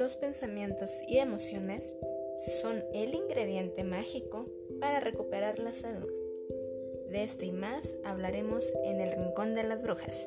los pensamientos y emociones son el ingrediente mágico para recuperar la salud. De esto y más hablaremos en el Rincón de las Brujas.